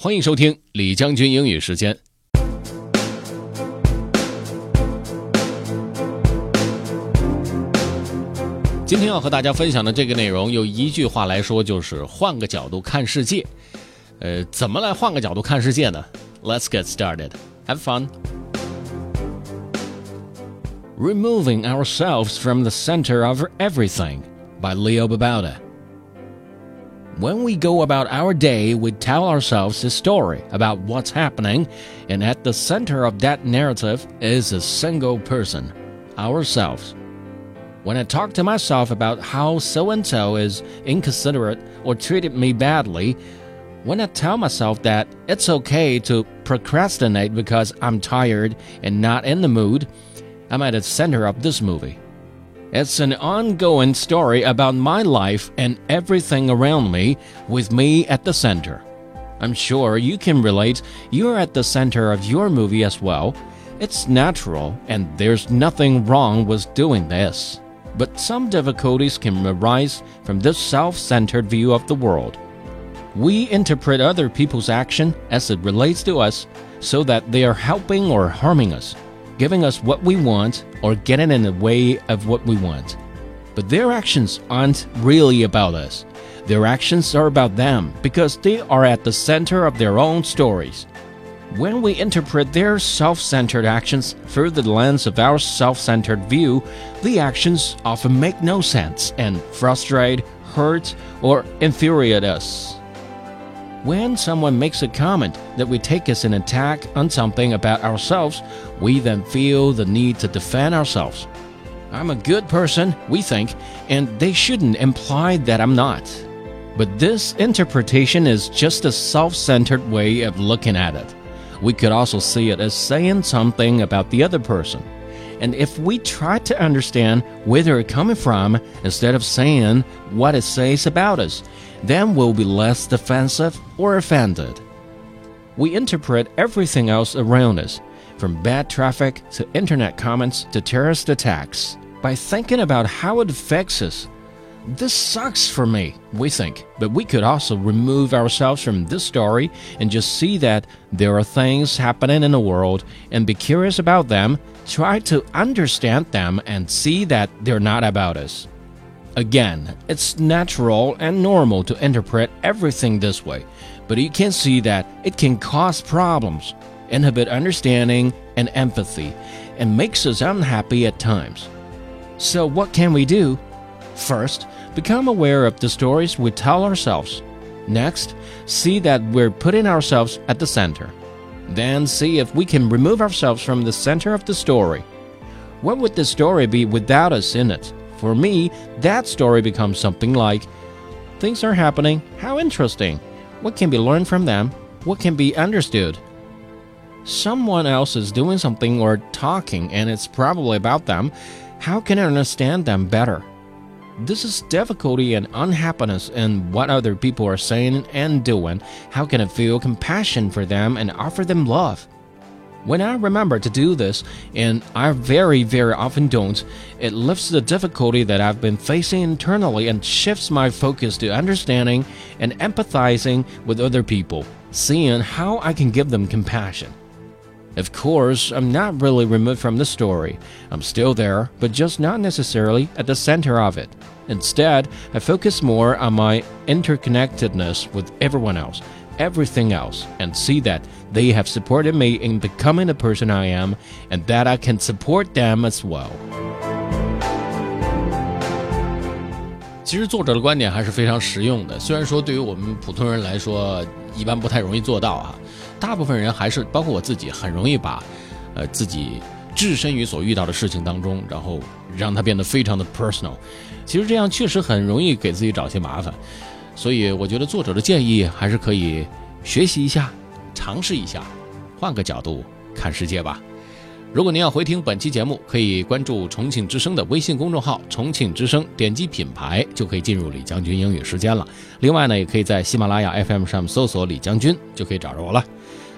欢迎收听李将军英语时间。今天要和大家分享的这个内容，用一句话来说，就是换个角度看世界。呃，怎么来换个角度看世界呢？Let's get started. Have fun. Removing Ourselves from the Center of Everything by Leo Babauta. When we go about our day, we tell ourselves a story about what's happening, and at the center of that narrative is a single person ourselves. When I talk to myself about how so and so is inconsiderate or treated me badly, when I tell myself that it's okay to procrastinate because I'm tired and not in the mood, I'm at the center of this movie. It's an ongoing story about my life and everything around me, with me at the center. I'm sure you can relate, you're at the center of your movie as well. It's natural, and there's nothing wrong with doing this. But some difficulties can arise from this self centered view of the world. We interpret other people's action as it relates to us so that they are helping or harming us giving us what we want or getting in the way of what we want. But their actions aren't really about us. Their actions are about them because they are at the center of their own stories. When we interpret their self centered actions through the lens of our self centered view, the actions often make no sense and frustrate, hurt, or infuriate us. When someone makes a comment that we take as an attack on something about ourselves, we then feel the need to defend ourselves. I'm a good person, we think, and they shouldn't imply that I'm not. But this interpretation is just a self centered way of looking at it. We could also see it as saying something about the other person. And if we try to understand where they're coming from instead of saying what it says about us, then we'll be less defensive or offended. We interpret everything else around us, from bad traffic to internet comments to terrorist attacks, by thinking about how it affects us. This sucks for me, we think, but we could also remove ourselves from this story and just see that there are things happening in the world and be curious about them, try to understand them, and see that they're not about us. Again, it's natural and normal to interpret everything this way, but you can see that it can cause problems, inhibit understanding and empathy, and makes us unhappy at times. So, what can we do? First, become aware of the stories we tell ourselves. Next, see that we're putting ourselves at the center. Then, see if we can remove ourselves from the center of the story. What would the story be without us in it? For me, that story becomes something like Things are happening, how interesting. What can be learned from them? What can be understood? Someone else is doing something or talking, and it's probably about them. How can I understand them better? This is difficulty and unhappiness in what other people are saying and doing. How can I feel compassion for them and offer them love? When I remember to do this, and I very, very often don't, it lifts the difficulty that I've been facing internally and shifts my focus to understanding and empathizing with other people, seeing how I can give them compassion. Of course, I'm not really removed from the story. I'm still there, but just not necessarily at the center of it. Instead, I focus more on my interconnectedness with everyone else everything else and see that they have supported me in becoming the person I am and that I can support them as well. 其实作者的观点还是非常实用的，虽然说对于我们普通人来说，一般不太容易做到啊。 大部分人还是包括我自己，很容易把呃自己置身于所遇到的事情当中，然后让它变得非常的 personal。其实这样确实很容易给自己找些麻烦。所以我觉得作者的建议还是可以学习一下，尝试一下，换个角度看世界吧。如果您要回听本期节目，可以关注重庆之声的微信公众号“重庆之声”，点击品牌就可以进入李将军英语时间了。另外呢，也可以在喜马拉雅 FM 上面搜索“李将军”，就可以找着我了。